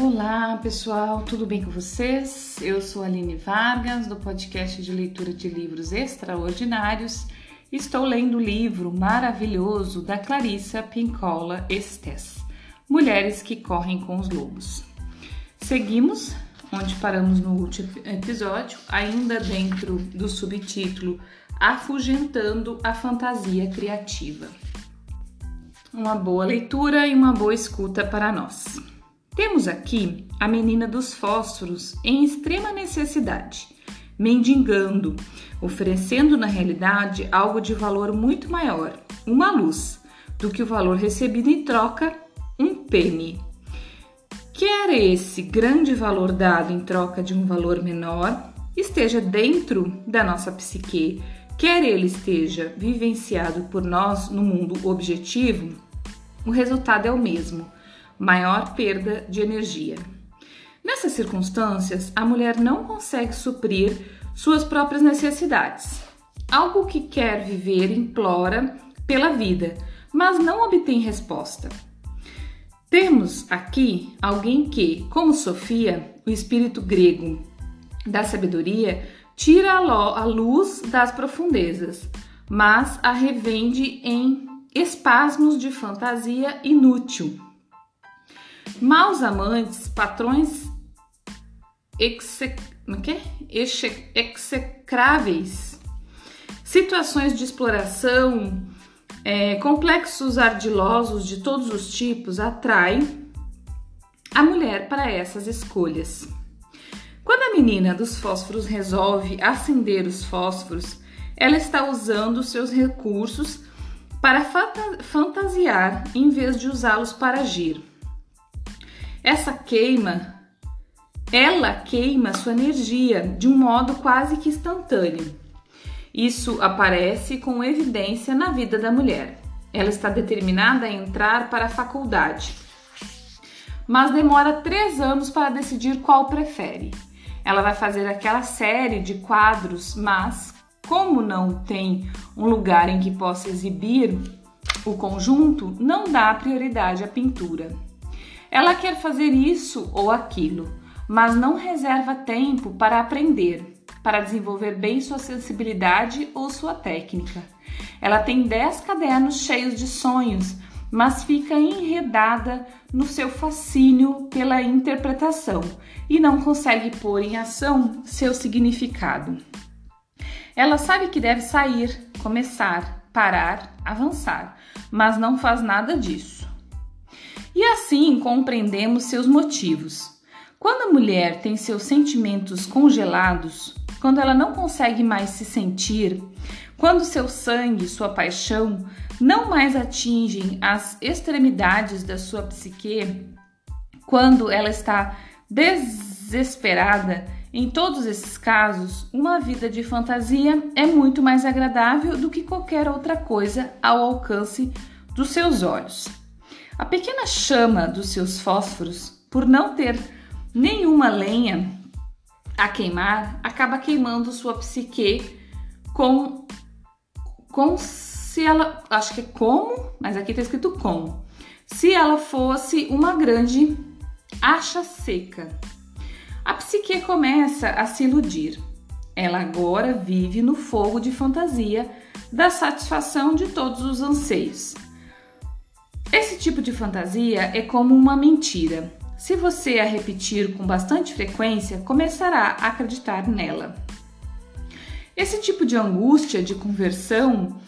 Olá pessoal, tudo bem com vocês? Eu sou Aline Vargas, do podcast de leitura de livros extraordinários. Estou lendo o livro maravilhoso da Clarissa Pincola Estes, Mulheres que Correm com os Lobos. Seguimos onde paramos no último episódio, ainda dentro do subtítulo Afugentando a Fantasia Criativa. Uma boa leitura e uma boa escuta para nós. Temos aqui a menina dos fósforos em extrema necessidade, mendigando, oferecendo na realidade algo de valor muito maior, uma luz, do que o valor recebido em troca, um pene. Quer esse grande valor dado em troca de um valor menor esteja dentro da nossa psique, quer ele esteja vivenciado por nós no mundo objetivo, o resultado é o mesmo maior perda de energia. Nessas circunstâncias, a mulher não consegue suprir suas próprias necessidades. Algo que quer viver implora pela vida, mas não obtém resposta. Temos aqui alguém que, como Sofia, o espírito grego da sabedoria, tira a luz das profundezas, mas a revende em espasmos de fantasia inútil. Maus amantes, patrões exec... É execráveis, situações de exploração, é, complexos ardilosos de todos os tipos atraem a mulher para essas escolhas. Quando a menina dos fósforos resolve acender os fósforos, ela está usando seus recursos para fantasiar em vez de usá-los para agir. Essa queima, ela queima sua energia de um modo quase que instantâneo. Isso aparece com evidência na vida da mulher. Ela está determinada a entrar para a faculdade, mas demora três anos para decidir qual prefere. Ela vai fazer aquela série de quadros, mas como não tem um lugar em que possa exibir o conjunto, não dá prioridade à pintura. Ela quer fazer isso ou aquilo, mas não reserva tempo para aprender, para desenvolver bem sua sensibilidade ou sua técnica. Ela tem dez cadernos cheios de sonhos, mas fica enredada no seu fascínio pela interpretação e não consegue pôr em ação seu significado. Ela sabe que deve sair, começar, parar, avançar, mas não faz nada disso. E assim compreendemos seus motivos. Quando a mulher tem seus sentimentos congelados, quando ela não consegue mais se sentir, quando seu sangue, sua paixão não mais atingem as extremidades da sua psique, quando ela está desesperada, em todos esses casos, uma vida de fantasia é muito mais agradável do que qualquer outra coisa ao alcance dos seus olhos. A pequena chama dos seus fósforos, por não ter nenhuma lenha a queimar, acaba queimando sua psique com com se ela, acho que é como, mas aqui está escrito como. Se ela fosse uma grande acha seca. A psique começa a se iludir. Ela agora vive no fogo de fantasia da satisfação de todos os anseios. Esse tipo de fantasia é como uma mentira. Se você a repetir com bastante frequência, começará a acreditar nela. Esse tipo de angústia de conversão,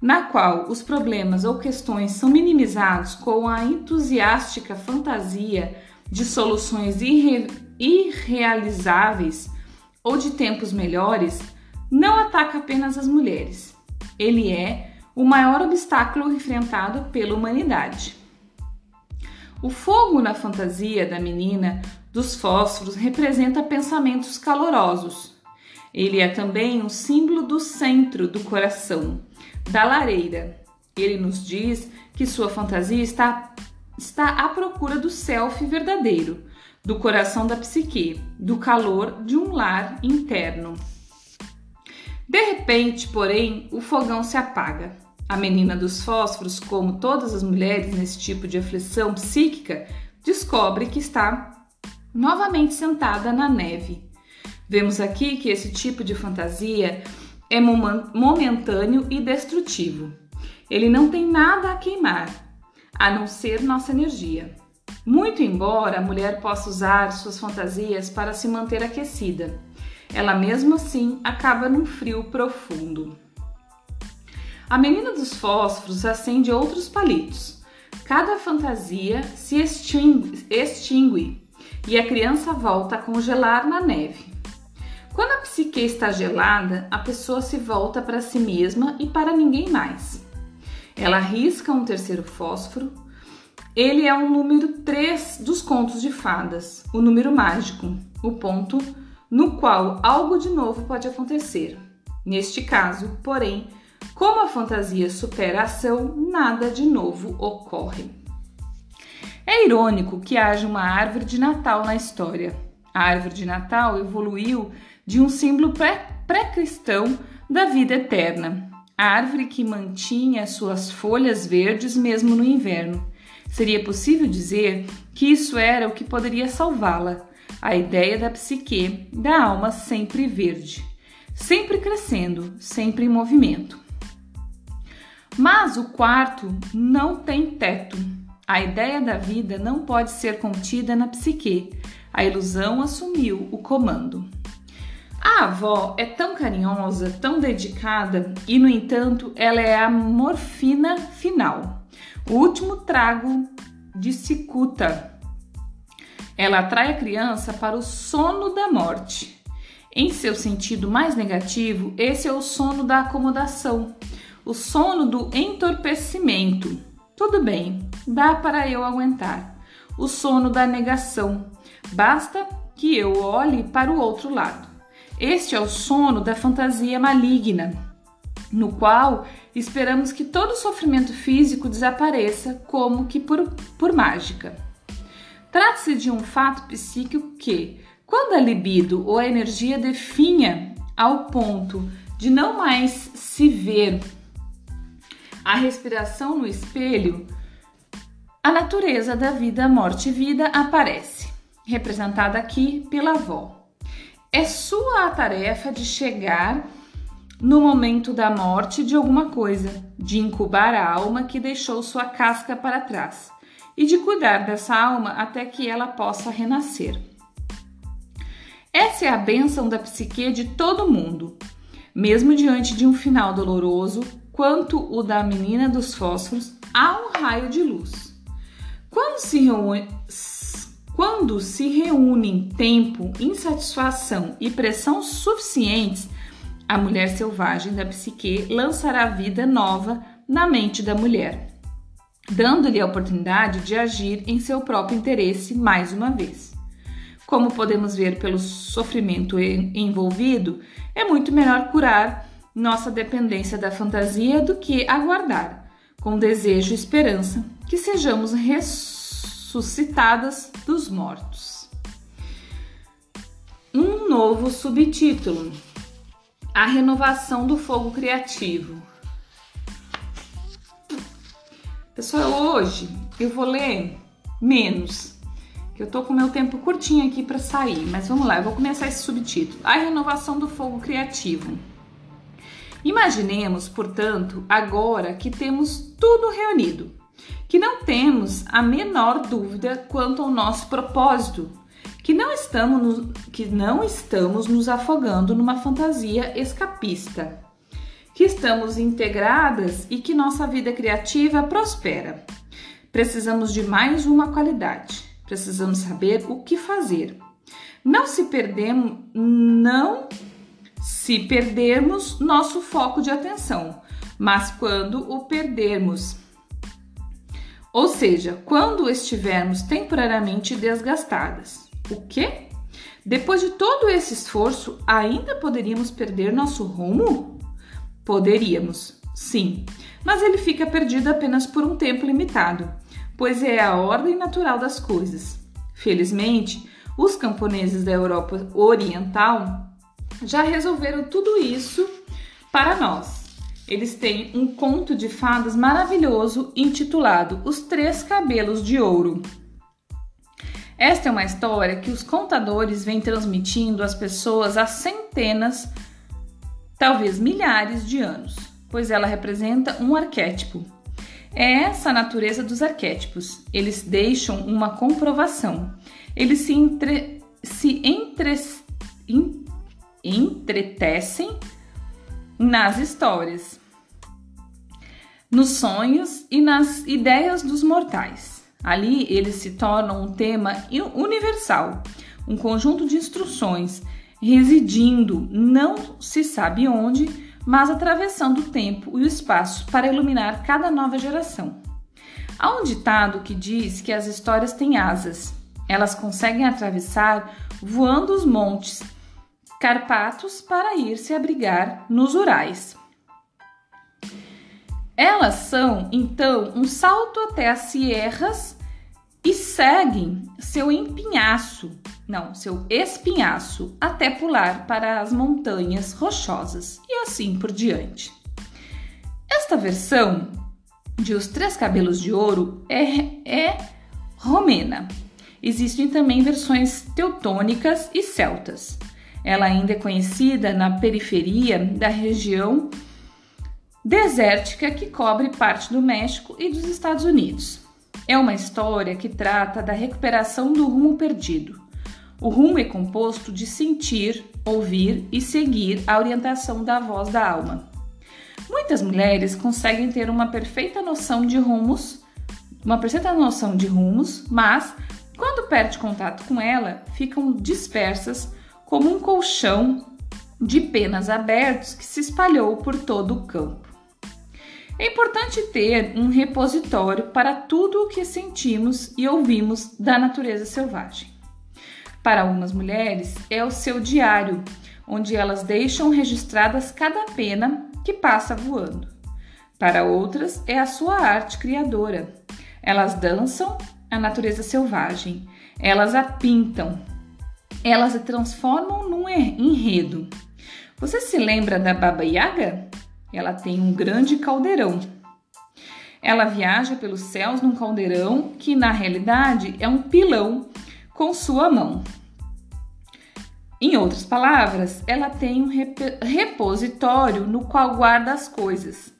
na qual os problemas ou questões são minimizados com a entusiástica fantasia de soluções irre irrealizáveis ou de tempos melhores, não ataca apenas as mulheres. Ele é o maior obstáculo enfrentado pela humanidade. O fogo na fantasia da menina dos fósforos representa pensamentos calorosos. Ele é também um símbolo do centro do coração, da lareira. Ele nos diz que sua fantasia está, está à procura do self verdadeiro, do coração da psique, do calor de um lar interno. De repente, porém, o fogão se apaga. A menina dos fósforos, como todas as mulheres nesse tipo de aflição psíquica, descobre que está novamente sentada na neve. Vemos aqui que esse tipo de fantasia é momentâneo e destrutivo. Ele não tem nada a queimar, a não ser nossa energia. Muito embora a mulher possa usar suas fantasias para se manter aquecida, ela mesmo assim acaba num frio profundo. A menina dos fósforos acende outros palitos. Cada fantasia se extingue, e a criança volta a congelar na neve. Quando a psique está gelada, a pessoa se volta para si mesma e para ninguém mais. Ela risca um terceiro fósforo. Ele é o número 3 dos contos de fadas, o número mágico, o ponto no qual algo de novo pode acontecer. Neste caso, porém, como a fantasia supera a ação, nada de novo ocorre. É irônico que haja uma árvore de Natal na história. A árvore de Natal evoluiu de um símbolo pré-cristão da vida eterna. A árvore que mantinha suas folhas verdes mesmo no inverno. Seria possível dizer que isso era o que poderia salvá-la, a ideia da psique, da alma sempre verde, sempre crescendo, sempre em movimento. Mas o quarto não tem teto. A ideia da vida não pode ser contida na psique. A ilusão assumiu o comando. A avó é tão carinhosa, tão dedicada e, no entanto, ela é a morfina final, o último trago de cicuta ela atrai a criança para o sono da morte. Em seu sentido mais negativo, esse é o sono da acomodação, o sono do entorpecimento. Tudo bem, dá para eu aguentar. O sono da negação. Basta que eu olhe para o outro lado. Este é o sono da fantasia maligna, no qual esperamos que todo sofrimento físico desapareça como que por, por mágica. Trata-se de um fato psíquico que, quando a libido ou a energia definha ao ponto de não mais se ver a respiração no espelho, a natureza da vida, morte e vida aparece, representada aqui pela avó. É sua a tarefa de chegar no momento da morte de alguma coisa, de incubar a alma que deixou sua casca para trás e de cuidar dessa alma até que ela possa renascer. Essa é a bênção da psique de todo mundo, mesmo diante de um final doloroso, quanto o da menina dos fósforos, há um raio de luz. Quando se reúne, quando se reúnem tempo, insatisfação e pressão suficientes, a mulher selvagem da psique lançará vida nova na mente da mulher dando-lhe a oportunidade de agir em seu próprio interesse mais uma vez. Como podemos ver pelo sofrimento envolvido, é muito melhor curar nossa dependência da fantasia do que aguardar, com desejo e esperança, que sejamos ressuscitadas dos mortos. Um novo subtítulo: A renovação do fogo criativo. Pessoal, hoje eu vou ler menos, que eu tô com meu tempo curtinho aqui para sair, mas vamos lá, eu vou começar esse subtítulo: A renovação do fogo criativo. Imaginemos, portanto, agora que temos tudo reunido, que não temos a menor dúvida quanto ao nosso propósito, que não estamos, nos, que não estamos nos afogando numa fantasia escapista que estamos integradas e que nossa vida criativa prospera. Precisamos de mais uma qualidade. Precisamos saber o que fazer. Não se perdemos, não se perdermos nosso foco de atenção, mas quando o perdermos, ou seja, quando estivermos temporariamente desgastadas. O quê? Depois de todo esse esforço, ainda poderíamos perder nosso rumo? Poderíamos, sim, mas ele fica perdido apenas por um tempo limitado, pois é a ordem natural das coisas. Felizmente, os camponeses da Europa Oriental já resolveram tudo isso para nós. Eles têm um conto de fadas maravilhoso intitulado Os Três Cabelos de Ouro. Esta é uma história que os contadores vêm transmitindo às pessoas há centenas, talvez milhares de anos, pois ela representa um arquétipo. É essa a natureza dos arquétipos. Eles deixam uma comprovação. Eles se, entre, se entre, entretecem nas histórias, nos sonhos e nas ideias dos mortais. Ali eles se tornam um tema universal, um conjunto de instruções residindo não se sabe onde, mas atravessando o tempo e o espaço para iluminar cada nova geração. Há um ditado que diz que as histórias têm asas. Elas conseguem atravessar voando os montes Carpatos para ir se abrigar nos Urais. Elas são, então, um salto até as sierras e seguem seu empinhaço, não, seu espinhaço, até pular para as montanhas rochosas e assim por diante. Esta versão de Os Três Cabelos de Ouro é, é romena. Existem também versões teutônicas e celtas. Ela ainda é conhecida na periferia da região desértica que cobre parte do México e dos Estados Unidos. É uma história que trata da recuperação do rumo perdido. O rumo é composto de sentir, ouvir e seguir a orientação da voz da alma. Muitas mulheres conseguem ter uma perfeita noção de rumos, uma perfeita noção de rumos, mas quando perde contato com ela, ficam dispersas como um colchão de penas abertos que se espalhou por todo o campo. É importante ter um repositório para tudo o que sentimos e ouvimos da natureza selvagem. Para algumas mulheres, é o seu diário, onde elas deixam registradas cada pena que passa voando. Para outras, é a sua arte criadora. Elas dançam a natureza selvagem, elas a pintam, elas a transformam num enredo. Você se lembra da Baba Yaga? Ela tem um grande caldeirão. Ela viaja pelos céus num caldeirão que na realidade é um pilão com sua mão. Em outras palavras, ela tem um repositório no qual guarda as coisas.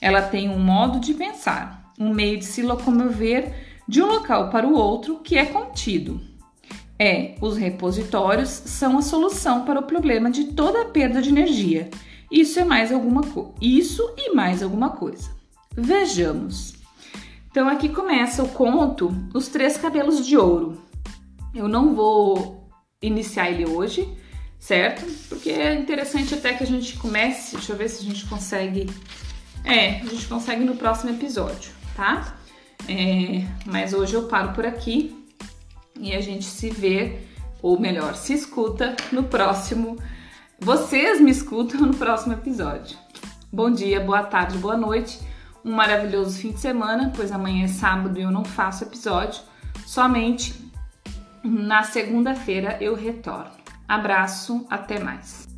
Ela tem um modo de pensar, um meio de se locomover de um local para o outro que é contido. É, os repositórios são a solução para o problema de toda a perda de energia isso é mais alguma coisa. Isso e mais alguma coisa. Vejamos. Então aqui começa o conto Os Três Cabelos de Ouro. Eu não vou iniciar ele hoje, certo? Porque é interessante até que a gente comece. Deixa eu ver se a gente consegue. É, a gente consegue no próximo episódio, tá? É, mas hoje eu paro por aqui e a gente se vê, ou melhor, se escuta no próximo vocês me escutam no próximo episódio. Bom dia, boa tarde, boa noite. Um maravilhoso fim de semana, pois amanhã é sábado e eu não faço episódio. Somente na segunda-feira eu retorno. Abraço, até mais.